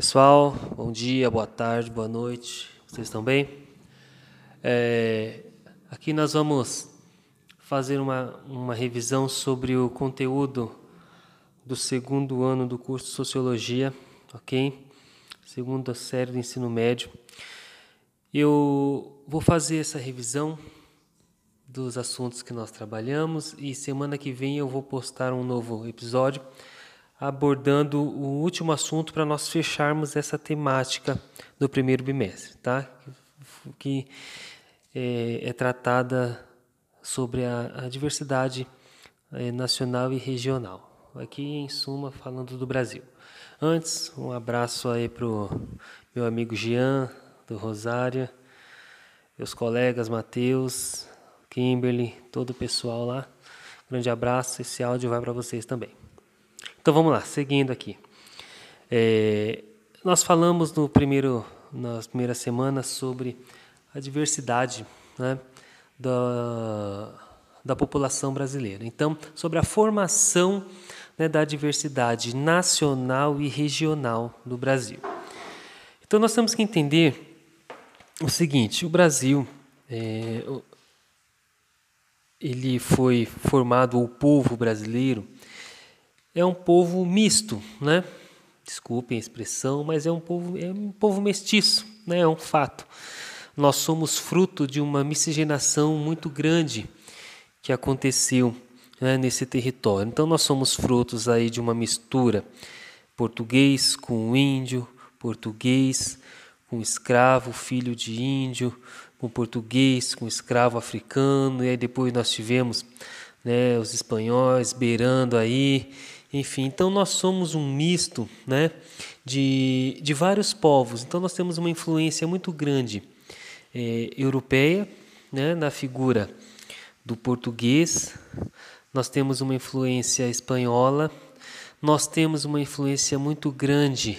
Pessoal, bom dia, boa tarde, boa noite. Vocês estão bem? É, aqui nós vamos fazer uma, uma revisão sobre o conteúdo do segundo ano do curso de Sociologia, ok? Segunda série do ensino médio. Eu vou fazer essa revisão dos assuntos que nós trabalhamos e semana que vem eu vou postar um novo episódio abordando o último assunto para nós fecharmos essa temática do primeiro bimestre, tá? Que é, é tratada sobre a, a diversidade é, nacional e regional. Aqui, em suma, falando do Brasil. Antes, um abraço aí pro meu amigo Jean, do Rosário, meus colegas Matheus, Kimberly, todo o pessoal lá. Grande abraço, esse áudio vai para vocês também. Então vamos lá, seguindo aqui. É, nós falamos no primeiro, nas primeiras semanas sobre a diversidade né, da, da população brasileira. Então, sobre a formação né, da diversidade nacional e regional do Brasil. Então, nós temos que entender o seguinte: o Brasil, é, ele foi formado, o povo brasileiro, é um povo misto, né? Desculpem a expressão, mas é um povo, é um povo mestiço, né? É um fato. Nós somos fruto de uma miscigenação muito grande que aconteceu né, nesse território. Então nós somos frutos aí de uma mistura português com índio, português com escravo, filho de índio, com português, com escravo africano, e aí depois nós tivemos né, os espanhóis beirando aí, enfim, então nós somos um misto né, de, de vários povos. Então nós temos uma influência muito grande é, europeia né, na figura do português, nós temos uma influência espanhola, nós temos uma influência muito grande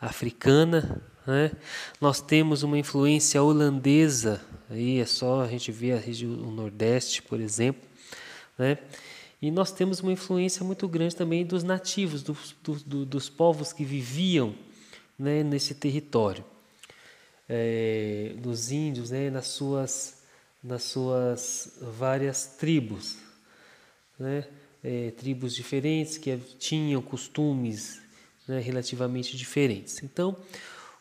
africana, né? nós temos uma influência holandesa, aí é só a gente ver a região, Nordeste, por exemplo. Né? E nós temos uma influência muito grande também dos nativos, dos, do, dos povos que viviam né, nesse território, é, dos índios, né, nas, suas, nas suas várias tribos, né, é, tribos diferentes que tinham costumes né, relativamente diferentes. Então,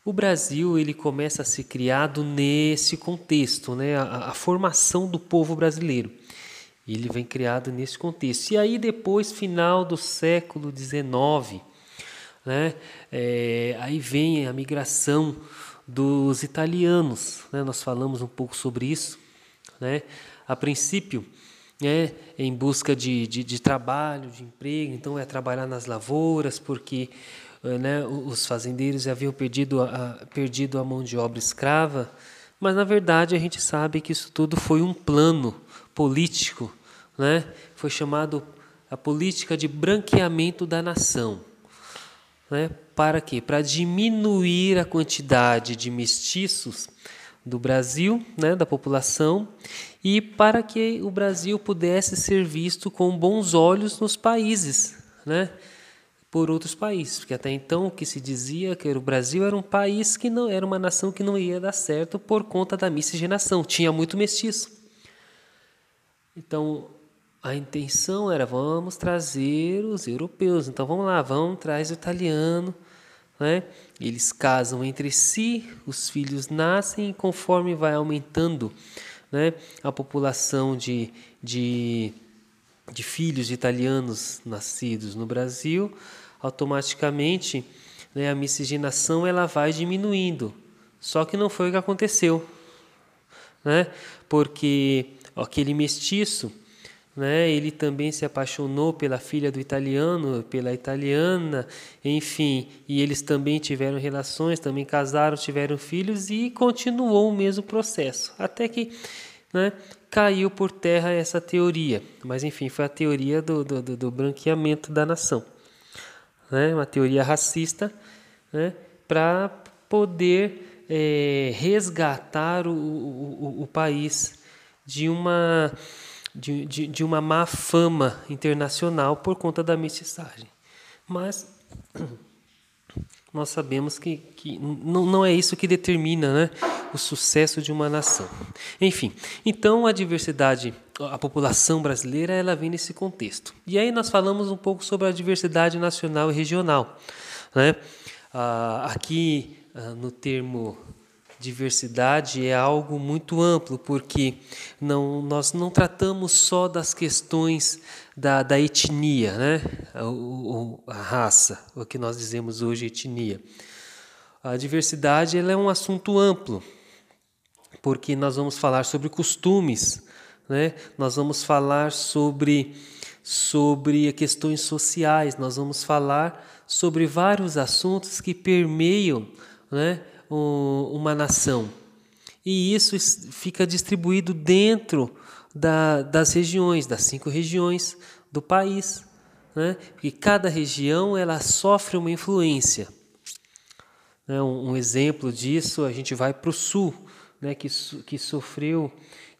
o Brasil ele começa a ser criado nesse contexto, né, a, a formação do povo brasileiro. Ele vem criado nesse contexto. E aí depois, final do século XIX, né, é, aí vem a migração dos italianos. Né, nós falamos um pouco sobre isso. Né, a princípio, é, em busca de, de, de trabalho, de emprego, então é trabalhar nas lavouras, porque eh, né, os fazendeiros haviam perdido a, perdido a mão de obra escrava, mas na verdade a gente sabe que isso tudo foi um plano político né, foi chamado a política de branqueamento da nação. Né, para quê? Para diminuir a quantidade de mestiços do Brasil, né, da população, e para que o Brasil pudesse ser visto com bons olhos nos países, né, por outros países, porque até então o que se dizia que o Brasil era um país que não era uma nação que não ia dar certo por conta da miscigenação, tinha muito mestiço. Então, a intenção era vamos trazer os europeus. Então vamos lá, vamos traz o italiano, né? Eles casam entre si, os filhos nascem e conforme vai aumentando, né, a população de, de, de filhos de italianos nascidos no Brasil, automaticamente, né, a miscigenação ela vai diminuindo. Só que não foi o que aconteceu, né? Porque aquele mestiço né? Ele também se apaixonou pela filha do italiano, pela italiana, enfim, e eles também tiveram relações, também casaram, tiveram filhos e continuou o mesmo processo, até que né, caiu por terra essa teoria. Mas enfim, foi a teoria do, do, do branqueamento da nação, né? Uma teoria racista, né? Para poder é, resgatar o, o, o país de uma de, de, de uma má fama internacional por conta da mestiçagem. Mas nós sabemos que, que não, é isso que determina né, o sucesso de uma nação. Enfim, então a diversidade, a população brasileira, ela vem nesse contexto. E aí nós falamos um pouco sobre a diversidade nacional e regional. Né? Ah, aqui, ah, no termo diversidade é algo muito amplo, porque não, nós não tratamos só das questões da, da etnia, né? a, a raça, o que nós dizemos hoje etnia. A diversidade ela é um assunto amplo, porque nós vamos falar sobre costumes, né? nós vamos falar sobre, sobre questões sociais, nós vamos falar sobre vários assuntos que permeiam né, uma nação. E isso fica distribuído dentro da, das regiões, das cinco regiões do país. Né? Porque cada região ela sofre uma influência. Né? Um, exemplo disso, a gente vai para o sul, né? que, que sofreu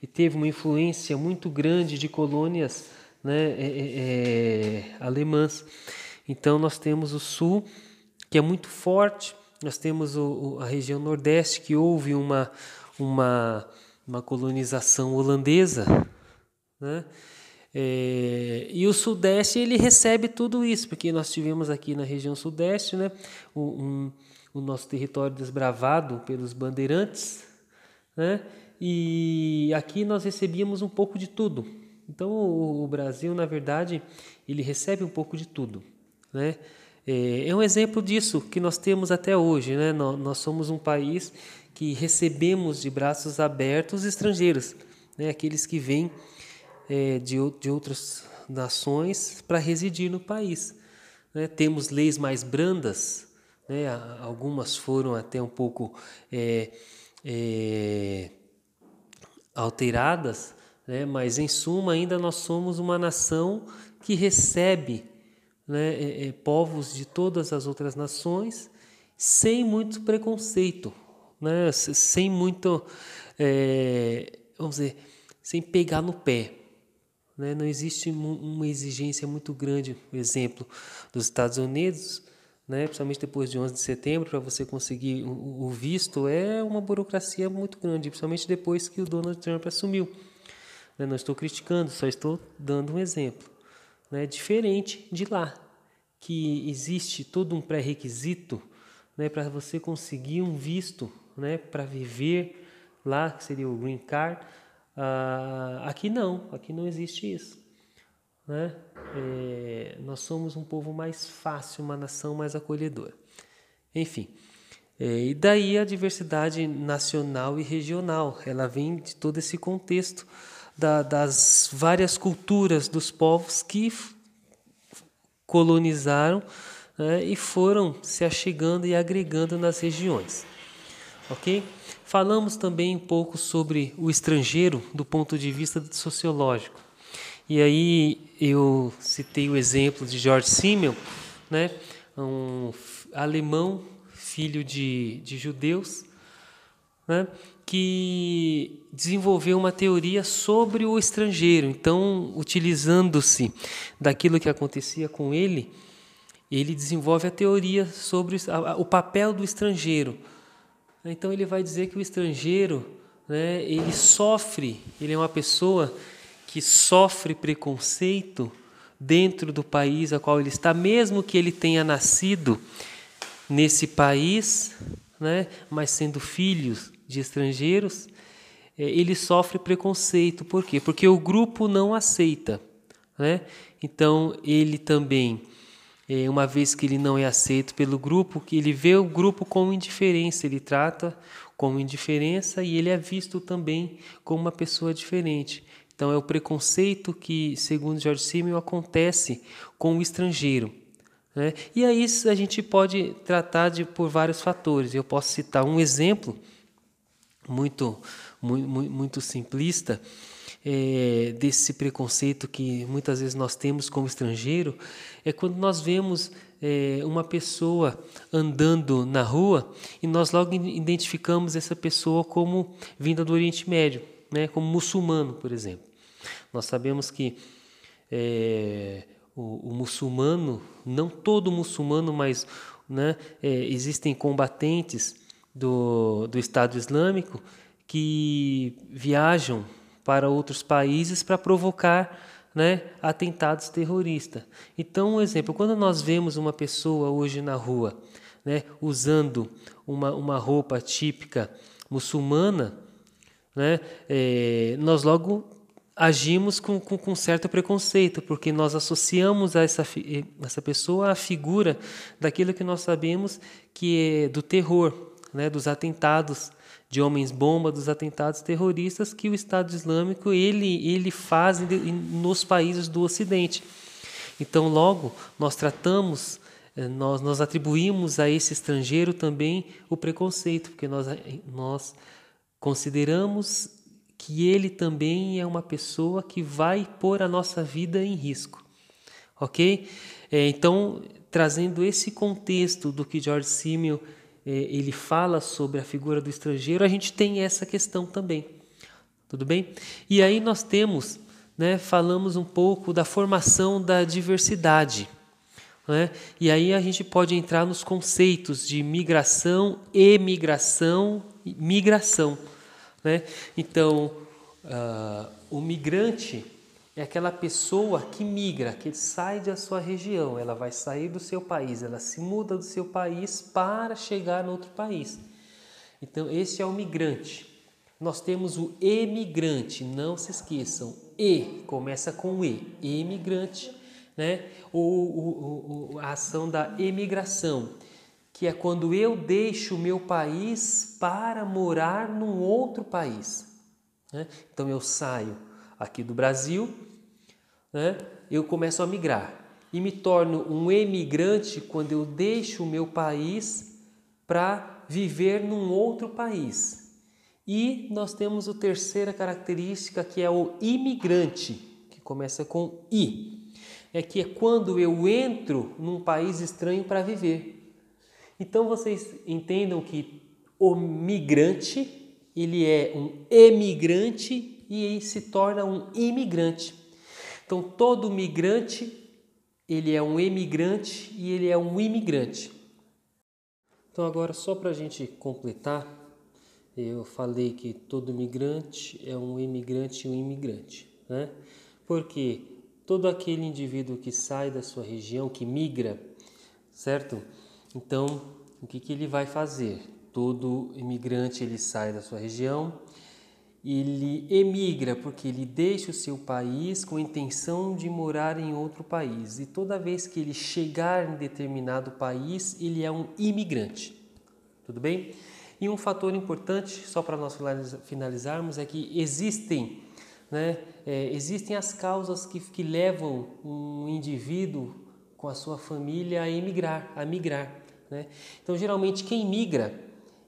e teve uma influência muito grande de colônias né? É, é, é, alemãs. Então nós temos o sul, que é muito forte, nós temos o, o, a região nordeste, que houve uma, uma, uma colonização holandesa, né? É, e o Sudeste ele recebe tudo isso, porque nós tivemos aqui na região Sudeste né, um, o nosso território desbravado pelos bandeirantes, né, e aqui nós recebíamos um pouco de tudo. Então o, o Brasil, na verdade, ele recebe um pouco de tudo. Né? É, é um exemplo disso que nós temos até hoje. Né? Nós somos um país que recebemos de braços abertos estrangeiros, né? aqueles que vêm é, de, outras nações para residir no país. Né? Temos leis mais brandas, né? algumas foram até um pouco é, é, alteradas, né? mas em suma ainda nós somos uma nação que recebe né, é, é, povos de todas as outras nações, sem muito preconceito, né, sem muito, é, vamos dizer, sem pegar no pé. Né? Não existe uma exigência muito grande, por exemplo, dos Estados Unidos, né, principalmente depois de 11 de setembro, para você conseguir o visto, é uma burocracia muito grande, principalmente depois que o Donald Trump assumiu. Né? Não estou criticando, só estou dando um exemplo né, diferente de lá, que existe todo um pré-requisito né, para você conseguir um visto né, para viver lá, que seria o green card. Ah, aqui não, aqui não existe isso. Né? É, nós somos um povo mais fácil, uma nação mais acolhedora. Enfim, é, e daí a diversidade nacional e regional, ela vem de todo esse contexto da, das várias culturas dos povos que colonizaram né, e foram se achegando e agregando nas regiões. Ok? Falamos também um pouco sobre o estrangeiro do ponto de vista sociológico. E aí eu citei o exemplo de George Simmel, né, um alemão, filho de, de judeus, né, que desenvolveu uma teoria sobre o estrangeiro. Então, utilizando-se daquilo que acontecia com ele, ele desenvolve a teoria sobre o papel do estrangeiro. Então, ele vai dizer que o estrangeiro, né, ele sofre, ele é uma pessoa que sofre preconceito dentro do país a qual ele está, mesmo que ele tenha nascido nesse país, né, mas sendo filhos de estrangeiros, é, ele sofre preconceito. Por quê? Porque o grupo não aceita. Né? Então, ele também, é, uma vez que ele não é aceito pelo grupo, ele vê o grupo como indiferença, ele trata como indiferença e ele é visto também como uma pessoa diferente. Então, é o preconceito que, segundo George Simmel, acontece com o estrangeiro. Né? E aí a gente pode tratar de por vários fatores. Eu posso citar um exemplo muito, muito, muito simplista é, desse preconceito que muitas vezes nós temos como estrangeiro é quando nós vemos é, uma pessoa andando na rua e nós logo identificamos essa pessoa como vinda do Oriente Médio, né, como muçulmano, por exemplo. Nós sabemos que é, o, o muçulmano, não todo muçulmano, mas né? É, existem combatentes do, do Estado Islâmico que viajam para outros países para provocar né, atentados terroristas. Então, um exemplo, quando nós vemos uma pessoa hoje na rua né, usando uma, uma roupa típica muçulmana, né, é, nós logo agimos com, com, com, certo preconceito, porque nós associamos a essa, essa pessoa à figura daquilo que nós sabemos que é do terror, né, dos atentados de homens-bomba, dos atentados terroristas que o Estado Islâmico ele, ele faz nos países do Ocidente. Então, logo, nós tratamos, eh, nós, nós atribuímos a esse estrangeiro também o preconceito, porque nós, nós consideramos que ele também é uma pessoa que vai pôr a nossa vida em risco. Ok? É, então, trazendo esse contexto do que George Simmel é, ele fala sobre a figura do estrangeiro, a gente tem essa questão também. Tudo bem? E aí nós temos, né, falamos um pouco da formação da diversidade. Né? E aí a gente pode entrar nos conceitos de migração, emigração migração. Né? Então, uh, o migrante é aquela pessoa que migra, que sai da sua região, ela vai sair do seu país, ela se muda do seu país para chegar no outro país. Então, esse é o migrante. Nós temos o emigrante, não se esqueçam. E começa com E, emigrante, né? Ou, ou a ação da emigração, que é quando eu deixo o meu país para morar num outro país. Né? Então eu saio aqui do Brasil né, eu começo a migrar e me torno um emigrante quando eu deixo o meu país para viver num outro país. E nós temos a terceira característica que é o imigrante, que começa com I. É que é quando eu entro num país estranho para viver. Então vocês entendam que o migrante, ele é um emigrante e se torna um imigrante. Então, todo migrante, ele é um emigrante e ele é um imigrante. Então, agora, só para a gente completar, eu falei que todo migrante é um imigrante e um imigrante, né? Porque todo aquele indivíduo que sai da sua região, que migra, certo? Então, o que, que ele vai fazer? Todo imigrante ele sai da sua região, ele emigra porque ele deixa o seu país com a intenção de morar em outro país. E toda vez que ele chegar em determinado país, ele é um imigrante. Tudo bem? E um fator importante, só para nós finalizarmos, é que existem, né, é, existem as causas que, que levam um indivíduo com a sua família a emigrar, a migrar. Né? Então, geralmente, quem migra,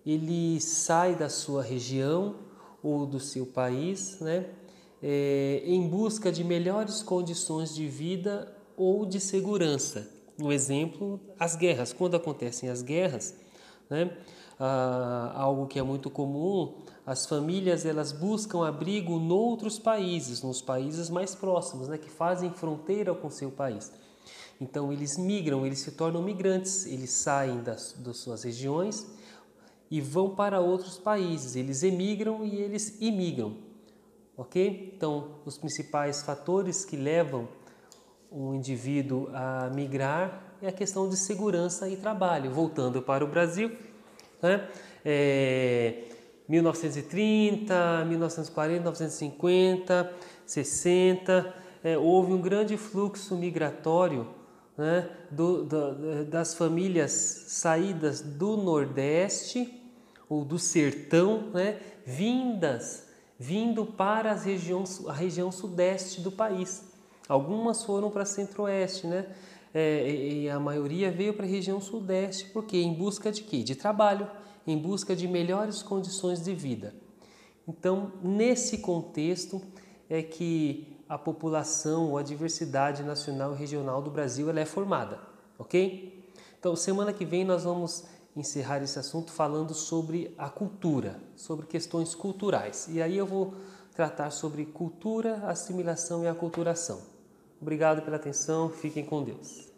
ele sai da sua região, ou do seu país, né? É, em busca de melhores condições de vida ou de segurança. Um exemplo, as guerras. Quando acontecem as guerras, né? Ah, algo que é muito comum, as famílias elas buscam abrigo noutros países, nos países mais próximos, né? que fazem fronteira com seu país. Então eles migram, eles se tornam migrantes, eles saem das, das suas regiões e vão para outros países. Eles emigram e eles imigram. Ok? Então, os principais fatores que levam um indivíduo a migrar é a questão de segurança e trabalho. Voltando para o Brasil, né? É, 1930, 1940, 1950, 60, é, houve um grande fluxo migratório né, do, do, das famílias saídas do Nordeste ou do sertão, né, vindas, vindo para as regiões, a região sudeste do país. Algumas foram para centro-oeste, né? É, e a maioria veio para a região sudeste, porque em busca de quê? De trabalho, em busca de melhores condições de vida. Então, nesse contexto é que a população ou a diversidade nacional e regional do Brasil ela é formada, ok? Então, semana que vem nós vamos encerrar esse assunto falando sobre a cultura, sobre questões culturais. E aí eu vou tratar sobre cultura, assimilação e aculturação. Obrigado pela atenção, fiquem com Deus.